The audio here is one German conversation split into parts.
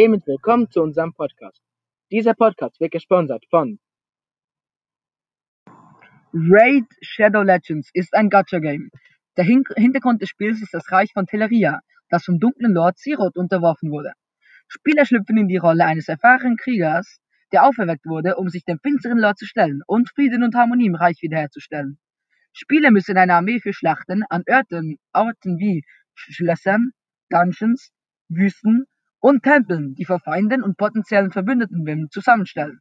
Hiermit willkommen zu unserem Podcast. Dieser Podcast wird gesponsert von Raid Shadow Legends ist ein Gacha-Game. Der Hin Hintergrund des Spiels ist das Reich von Teleria, das vom dunklen Lord Siroth unterworfen wurde. Spieler schlüpfen in die Rolle eines erfahrenen Kriegers, der auferweckt wurde, um sich dem finsteren Lord zu stellen und Frieden und Harmonie im Reich wiederherzustellen. Spieler müssen eine Armee für Schlachten an Orten, Orten wie Schlössern, Dungeons, Wüsten und Tempeln, die vor Feinden und potenziellen Verbündeten Wimmen zusammenstellen.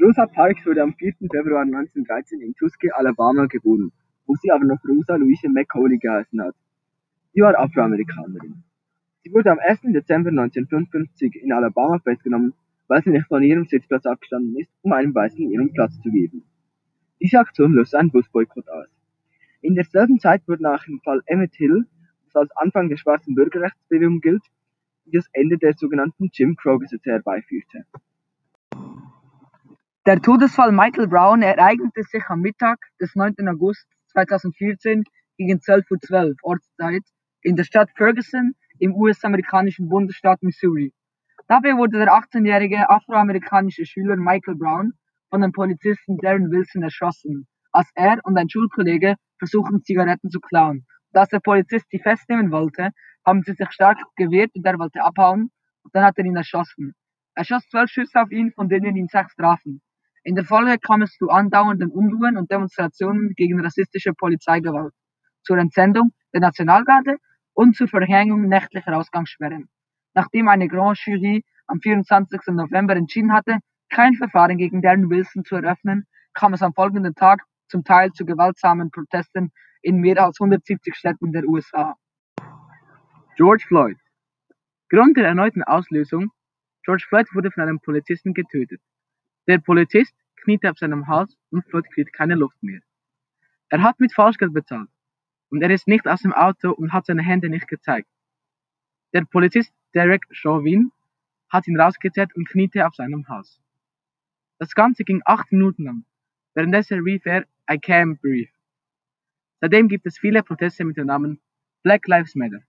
Rosa Parks wurde am 4. Februar 1913 in Tuskegee, Alabama geboren, wo sie aber noch Rosa Louise McCauley geheißen hat. Sie war Afroamerikanerin. Sie wurde am 1. Dezember 1955 in Alabama festgenommen, weil sie nicht von ihrem Sitzplatz abgestanden ist, um einem Weißen ihren Platz zu geben. Diese Aktion löste einen Busboykott aus. In derselben Zeit wurde nach dem Fall Emmett Hill, das als Anfang der schwarzen Bürgerrechtsbewegung gilt, das Ende der sogenannten Jim Crow-Gesetze herbeiführte. Der Todesfall Michael Brown ereignete sich am Mittag des 9. August 2014 gegen 12.12 Uhr Ortszeit in der Stadt Ferguson im US-amerikanischen Bundesstaat Missouri. Dabei wurde der 18-jährige afroamerikanische Schüler Michael Brown von dem Polizisten Darren Wilson erschossen, als er und ein Schulkollege versuchten, Zigaretten zu klauen. Als der Polizist sie festnehmen wollte, haben sie sich stark gewehrt und er wollte abhauen und dann hat er ihn erschossen. Er schoss zwölf Schüsse auf ihn, von denen ihn sechs trafen. In der Folge kam es zu andauernden Unruhen und Demonstrationen gegen rassistische Polizeigewalt, zur Entsendung der Nationalgarde und zur Verhängung nächtlicher Ausgangssperren. Nachdem eine Grand Jury am 24. November entschieden hatte, kein Verfahren gegen Darren Wilson zu eröffnen, kam es am folgenden Tag zum Teil zu gewaltsamen Protesten in mehr als 170 Städten der USA. George Floyd. Grund der erneuten Auslösung George Floyd wurde von einem Polizisten getötet. Der Polizist kniete auf seinem Hals und Floyd kriegt keine Luft mehr. Er hat mit Falschgeld bezahlt und er ist nicht aus dem Auto und hat seine Hände nicht gezeigt. Der Polizist Derek Chauvin hat ihn rausgezerrt und kniete auf seinem Hals. Das Ganze ging acht Minuten lang. Währenddessen rief er I can't breathe. Seitdem gibt es viele Proteste mit dem Namen Black Lives Matter.